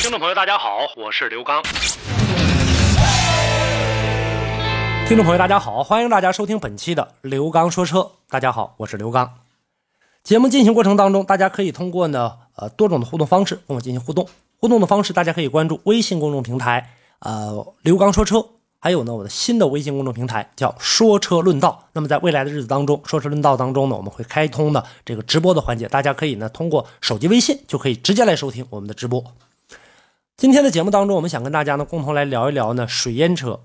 听众朋友，大家好，我是刘刚。听众朋友，大家好，欢迎大家收听本期的刘刚说车。大家好，我是刘刚。节目进行过程当中，大家可以通过呢呃多种的互动方式跟我进行互动。互动的方式，大家可以关注微信公众平台呃刘刚说车，还有呢我的新的微信公众平台叫说车论道。那么在未来的日子当中，说车论道当中呢，我们会开通的这个直播的环节，大家可以呢通过手机微信就可以直接来收听我们的直播。今天的节目当中，我们想跟大家呢共同来聊一聊呢水淹车。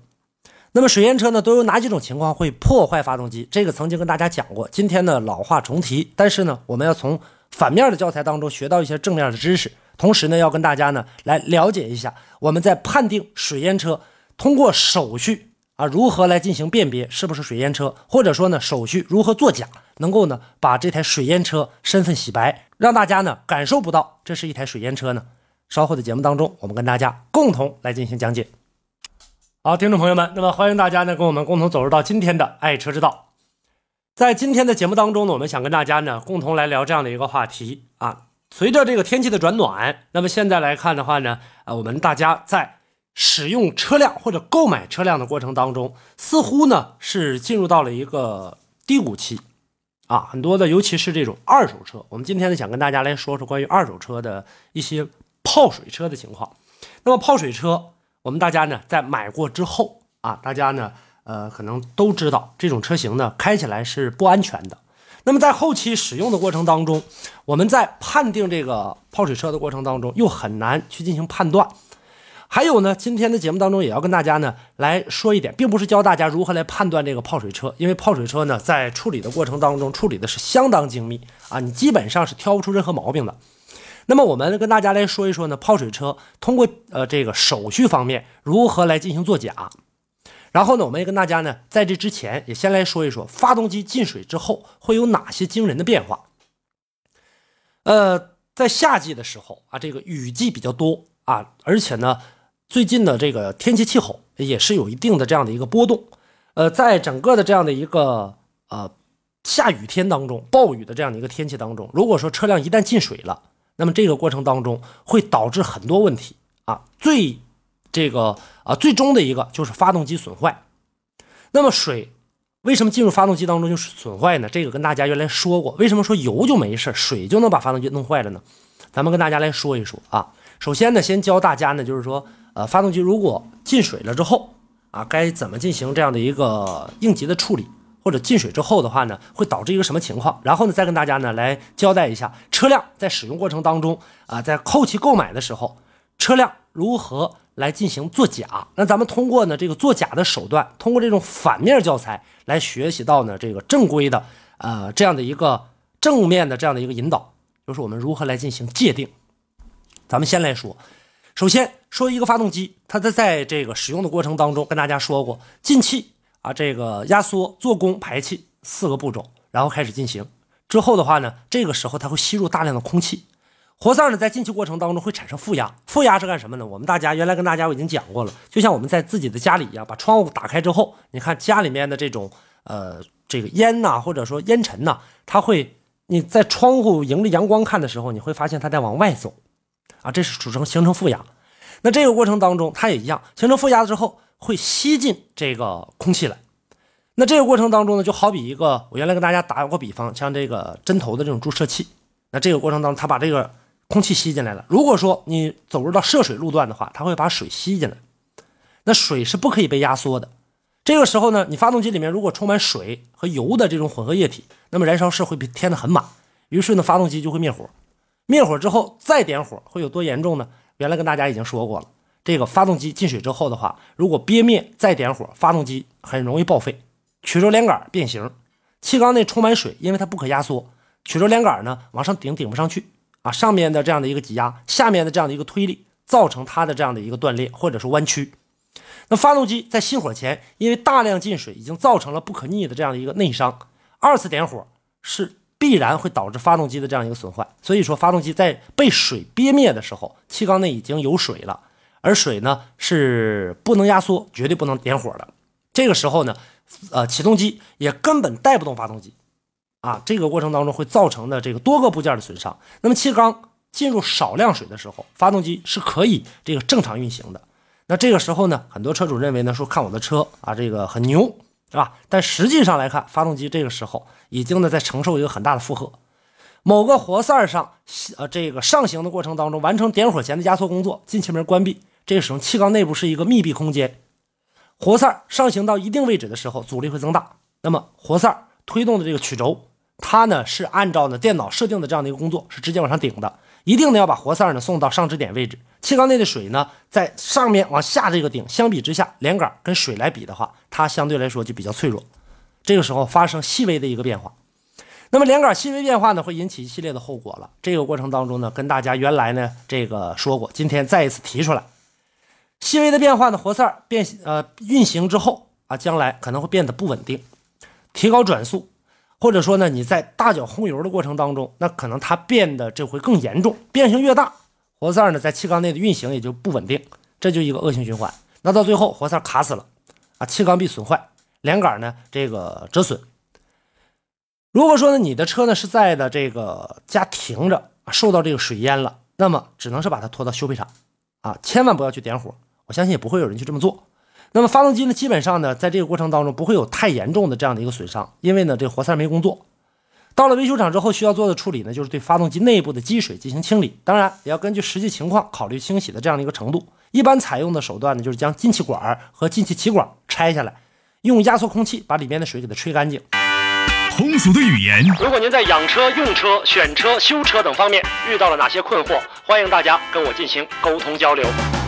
那么水淹车呢都有哪几种情况会破坏发动机？这个曾经跟大家讲过，今天呢老话重提。但是呢，我们要从反面的教材当中学到一些正面的知识，同时呢要跟大家呢来了解一下我们在判定水淹车通过手续啊如何来进行辨别是不是水淹车，或者说呢手续如何作假，能够呢把这台水淹车身份洗白，让大家呢感受不到这是一台水淹车呢。稍后的节目当中，我们跟大家共同来进行讲解。好，听众朋友们，那么欢迎大家呢跟我们共同走入到今天的爱车之道。在今天的节目当中呢，我们想跟大家呢共同来聊这样的一个话题啊。随着这个天气的转暖，那么现在来看的话呢，啊，我们大家在使用车辆或者购买车辆的过程当中，似乎呢是进入到了一个低谷期啊。很多的，尤其是这种二手车，我们今天呢想跟大家来说说关于二手车的一些。泡水车的情况，那么泡水车，我们大家呢在买过之后啊，大家呢呃可能都知道这种车型呢开起来是不安全的。那么在后期使用的过程当中，我们在判定这个泡水车的过程当中又很难去进行判断。还有呢，今天的节目当中也要跟大家呢来说一点，并不是教大家如何来判断这个泡水车，因为泡水车呢在处理的过程当中处理的是相当精密啊，你基本上是挑不出任何毛病的。那么我们跟大家来说一说呢，泡水车通过呃这个手续方面如何来进行作假。然后呢，我们也跟大家呢在这之前也先来说一说发动机进水之后会有哪些惊人的变化。呃，在夏季的时候啊，这个雨季比较多啊，而且呢最近的这个天气气候也是有一定的这样的一个波动。呃，在整个的这样的一个呃下雨天当中，暴雨的这样的一个天气当中，如果说车辆一旦进水了，那么这个过程当中会导致很多问题啊，最这个啊最终的一个就是发动机损坏。那么水为什么进入发动机当中就损坏呢？这个跟大家原来说过，为什么说油就没事，水就能把发动机弄坏了呢？咱们跟大家来说一说啊。首先呢，先教大家呢，就是说呃发动机如果进水了之后啊，该怎么进行这样的一个应急的处理。或者进水之后的话呢，会导致一个什么情况？然后呢，再跟大家呢来交代一下车辆在使用过程当中啊，在后期购买的时候，车辆如何来进行作假？那咱们通过呢这个作假的手段，通过这种反面教材来学习到呢这个正规的呃这样的一个正面的这样的一个引导，就是我们如何来进行界定。咱们先来说，首先说一个发动机，它在在这个使用的过程当中，跟大家说过进气。啊，这个压缩、做工、排气四个步骤，然后开始进行。之后的话呢，这个时候它会吸入大量的空气，活塞呢在进气过程当中会产生负压。负压是干什么呢？我们大家原来跟大家我已经讲过了，就像我们在自己的家里一样，把窗户打开之后，你看家里面的这种呃这个烟呐，或者说烟尘呐，它会你在窗户迎着阳光看的时候，你会发现它在往外走，啊，这是组成形成负压。那这个过程当中，它也一样，形成负压之后。会吸进这个空气来，那这个过程当中呢，就好比一个我原来跟大家打过比方，像这个针头的这种注射器。那这个过程当中，它把这个空气吸进来了。如果说你走入到涉水路段的话，它会把水吸进来。那水是不可以被压缩的。这个时候呢，你发动机里面如果充满水和油的这种混合液体，那么燃烧室会被填得很满，于是呢，发动机就会灭火。灭火之后再点火会有多严重呢？原来跟大家已经说过了。这个发动机进水之后的话，如果憋灭再点火，发动机很容易报废，曲轴连杆变形，气缸内充满水，因为它不可压缩，曲轴连杆呢往上顶顶不上去啊，上面的这样的一个挤压，下面的这样的一个推力造成它的这样的一个断裂或者是弯曲。那发动机在熄火前，因为大量进水已经造成了不可逆的这样的一个内伤，二次点火是必然会导致发动机的这样一个损坏。所以说，发动机在被水憋灭的时候，气缸内已经有水了，而水呢是不能压缩，绝对不能点火的。这个时候呢，呃，启动机也根本带不动发动机，啊，这个过程当中会造成的这个多个部件的损伤。那么气缸进入少量水的时候，发动机是可以这个正常运行的。那这个时候呢，很多车主认为呢，说看我的车啊，这个很牛，是吧？但实际上来看，发动机这个时候已经呢在承受一个很大的负荷。某个活塞上，呃，这个上行的过程当中，完成点火前的压缩工作，进气门关闭。这个时候，气缸内部是一个密闭空间，活塞上行到一定位置的时候，阻力会增大。那么，活塞推动的这个曲轴，它呢是按照呢电脑设定的这样的一个工作，是直接往上顶的。一定呢要把活塞呢送到上支点位置，气缸内的水呢在上面往下这个顶，相比之下，连杆跟水来比的话，它相对来说就比较脆弱。这个时候发生细微的一个变化，那么连杆细微变化呢会引起一系列的后果了。这个过程当中呢，跟大家原来呢这个说过，今天再一次提出来，细微的变化呢，活塞变呃运行之后啊，将来可能会变得不稳定，提高转速。或者说呢，你在大脚轰油的过程当中，那可能它变得这回更严重，变形越大，活塞呢在气缸内的运行也就不稳定，这就一个恶性循环。那到最后活塞卡死了，啊，气缸壁损坏，连杆呢这个折损。如果说呢你的车呢是在的这个家停着，受到这个水淹了，那么只能是把它拖到修配厂，啊，千万不要去点火，我相信也不会有人去这么做。那么发动机呢，基本上呢，在这个过程当中不会有太严重的这样的一个损伤，因为呢，这活塞没工作。到了维修厂之后，需要做的处理呢，就是对发动机内部的积水进行清理，当然也要根据实际情况考虑清洗的这样的一个程度。一般采用的手段呢，就是将进气管和进气歧管拆下来，用压缩空气把里面的水给它吹干净。通俗的语言，如果您在养车、用车、选车、修车等方面遇到了哪些困惑，欢迎大家跟我进行沟通交流。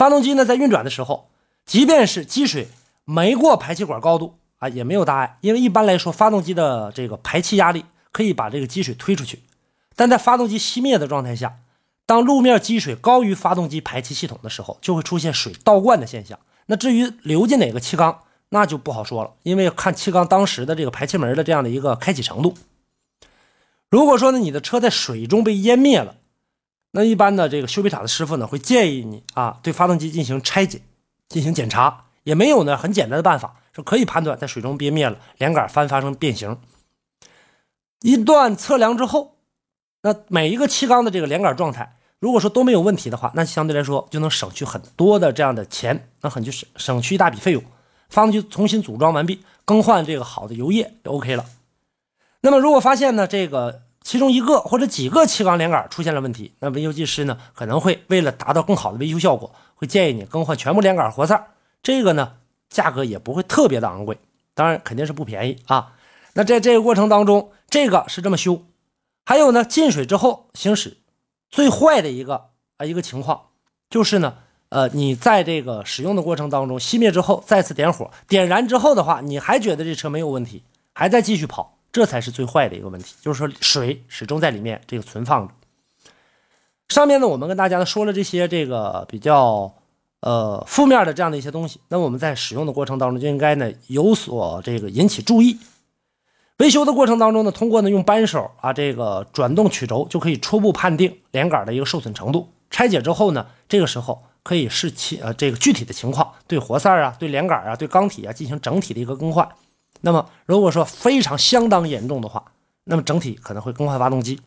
发动机呢，在运转的时候，即便是积水没过排气管高度啊，也没有大碍，因为一般来说，发动机的这个排气压力可以把这个积水推出去。但在发动机熄灭的状态下，当路面积水高于发动机排气系统的时候，就会出现水倒灌的现象。那至于流进哪个气缸，那就不好说了，因为看气缸当时的这个排气门的这样的一个开启程度。如果说呢，你的车在水中被淹灭了。那一般的这个修理厂的师傅呢，会建议你啊，对发动机进行拆解，进行检查。也没有呢很简单的办法，是可以判断在水中憋灭了，连杆翻发生变形。一段测量之后，那每一个气缸的这个连杆状态，如果说都没有问题的话，那相对来说就能省去很多的这样的钱，那很就省省去一大笔费用。发动机重新组装完毕，更换这个好的油液就 OK 了。那么如果发现呢这个。其中一个或者几个气缸连杆出现了问题，那维修技师呢可能会为了达到更好的维修效果，会建议你更换全部连杆活塞。这个呢价格也不会特别的昂贵，当然肯定是不便宜啊。那在这个过程当中，这个是这么修。还有呢进水之后行驶，最坏的一个啊一个情况就是呢，呃你在这个使用的过程当中熄灭之后再次点火，点燃之后的话，你还觉得这车没有问题，还在继续跑。这才是最坏的一个问题，就是说水始终在里面这个存放着。上面呢，我们跟大家说了这些这个比较呃负面的这样的一些东西，那我们在使用的过程当中就应该呢有所这个引起注意。维修的过程当中呢，通过呢用扳手啊这个转动曲轴就可以初步判定连杆的一个受损程度。拆解之后呢，这个时候可以视其呃这个具体的情况，对活塞啊、对连杆啊、对缸体啊进行整体的一个更换。那么，如果说非常相当严重的话，那么整体可能会更换发动机。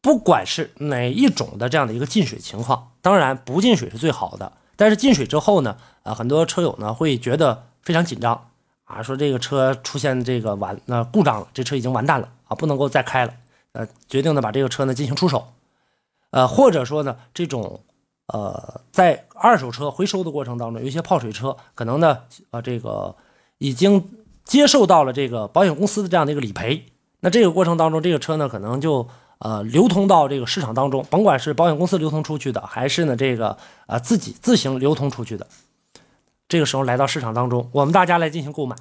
不管是哪一种的这样的一个进水情况，当然不进水是最好的。但是进水之后呢，啊，很多车友呢会觉得非常紧张啊，说这个车出现这个完那故障了，这车已经完蛋了啊，不能够再开了。呃，决定呢把这个车呢进行出手。呃，或者说呢，这种呃，在二手车回收的过程当中，有一些泡水车可能呢，呃，这个已经接受到了这个保险公司的这样的一个理赔，那这个过程当中，这个车呢，可能就呃流通到这个市场当中，甭管是保险公司流通出去的，还是呢这个呃自己自行流通出去的，这个时候来到市场当中，我们大家来进行购买。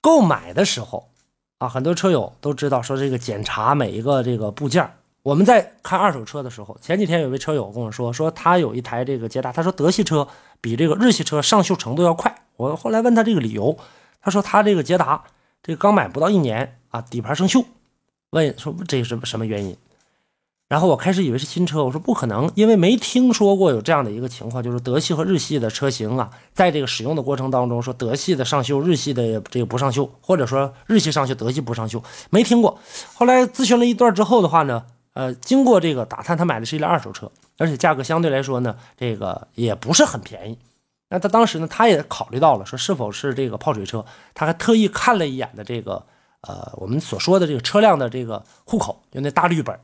购买的时候啊，很多车友都知道说这个检查每一个这个部件我们在看二手车的时候，前几天有位车友跟我说，说他有一台这个捷达，他说德系车比这个日系车上锈程度要快。我后来问他这个理由，他说他这个捷达这刚买不到一年啊，底盘生锈。问说这是什么原因？然后我开始以为是新车，我说不可能，因为没听说过有这样的一个情况，就是德系和日系的车型啊，在这个使用的过程当中，说德系的上锈，日系的这个不上锈，或者说日系上锈，德系不上锈，没听过。后来咨询了一段之后的话呢？呃，经过这个打探，他买的是一辆二手车，而且价格相对来说呢，这个也不是很便宜。那他当时呢，他也考虑到了说是否是这个泡水车，他还特意看了一眼的这个呃我们所说的这个车辆的这个户口，就那大绿本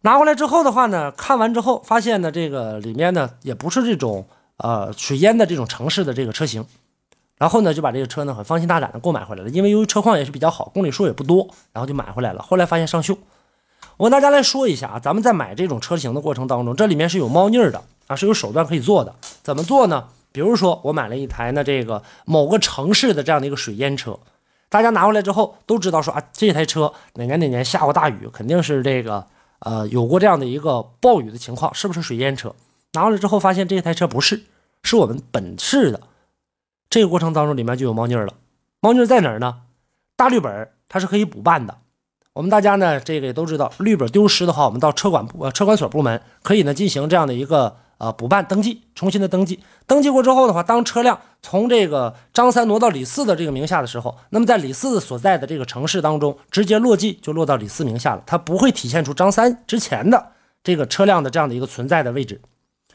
拿过来之后的话呢，看完之后发现呢，这个里面呢也不是这种呃水淹的这种城市的这个车型，然后呢就把这个车呢很放心大胆的购买回来了，因为由于车况也是比较好，公里数也不多，然后就买回来了。后来发现上锈。我跟大家来说一下啊，咱们在买这种车型的过程当中，这里面是有猫腻的啊，是有手段可以做的。怎么做呢？比如说我买了一台呢，这个某个城市的这样的一个水淹车，大家拿回来之后都知道说啊，这台车哪年哪年下过大雨，肯定是这个呃有过这样的一个暴雨的情况，是不是水淹车？拿回来之后发现这台车不是，是我们本市的。这个过程当中里面就有猫腻了，猫腻在哪儿呢？大绿本它是可以补办的。我们大家呢，这个也都知道，绿本丢失的话，我们到车管部、呃车管所部门可以呢进行这样的一个呃补办登记，重新的登记。登记过之后的话，当车辆从这个张三挪到李四的这个名下的时候，那么在李四所在的这个城市当中，直接落记就落到李四名下了，它不会体现出张三之前的这个车辆的这样的一个存在的位置，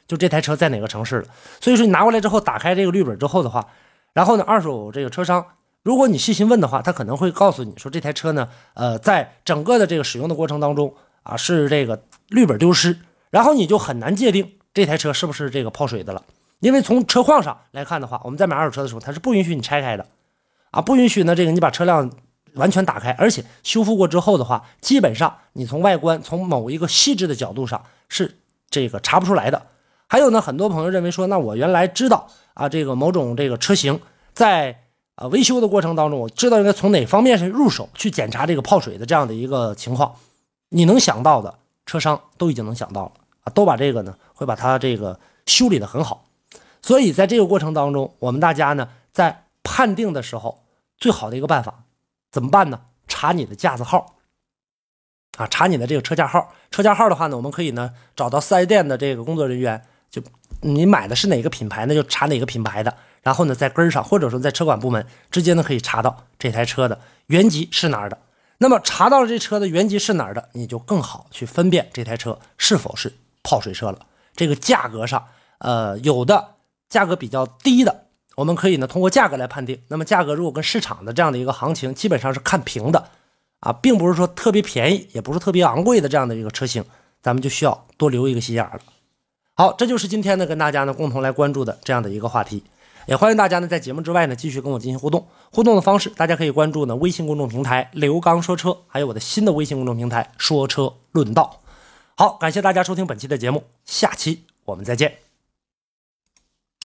就这台车在哪个城市了。所以说你拿过来之后，打开这个绿本之后的话，然后呢，二手这个车商。如果你细心问的话，他可能会告诉你说，这台车呢，呃，在整个的这个使用的过程当中啊，是这个绿本丢失，然后你就很难界定这台车是不是这个泡水的了，因为从车况上来看的话，我们在买二手车的时候，它是不允许你拆开的，啊，不允许呢，这个你把车辆完全打开，而且修复过之后的话，基本上你从外观从某一个细致的角度上是这个查不出来的。还有呢，很多朋友认为说，那我原来知道啊，这个某种这个车型在。啊，维修的过程当中，我知道应该从哪方面是入手去检查这个泡水的这样的一个情况。你能想到的车商都已经能想到了啊，都把这个呢会把它这个修理的很好。所以在这个过程当中，我们大家呢在判定的时候，最好的一个办法怎么办呢？查你的架子号啊，查你的这个车架号。车架号的话呢，我们可以呢找到四 S 店的这个工作人员，就你买的是哪个品牌，那就查哪个品牌的。然后呢，在根上，或者说在车管部门，直接呢可以查到这台车的原籍是哪儿的。那么查到这车的原籍是哪儿的，你就更好去分辨这台车是否是泡水车了。这个价格上，呃，有的价格比较低的，我们可以呢通过价格来判定。那么价格如果跟市场的这样的一个行情基本上是看平的，啊，并不是说特别便宜，也不是特别昂贵的这样的一个车型，咱们就需要多留一个心眼了。好，这就是今天呢跟大家呢共同来关注的这样的一个话题。也欢迎大家呢在节目之外呢继续跟我进行互动。互动的方式，大家可以关注呢微信公众平台“刘刚说车”，还有我的新的微信公众平台“说车论道”。好，感谢大家收听本期的节目，下期我们再见。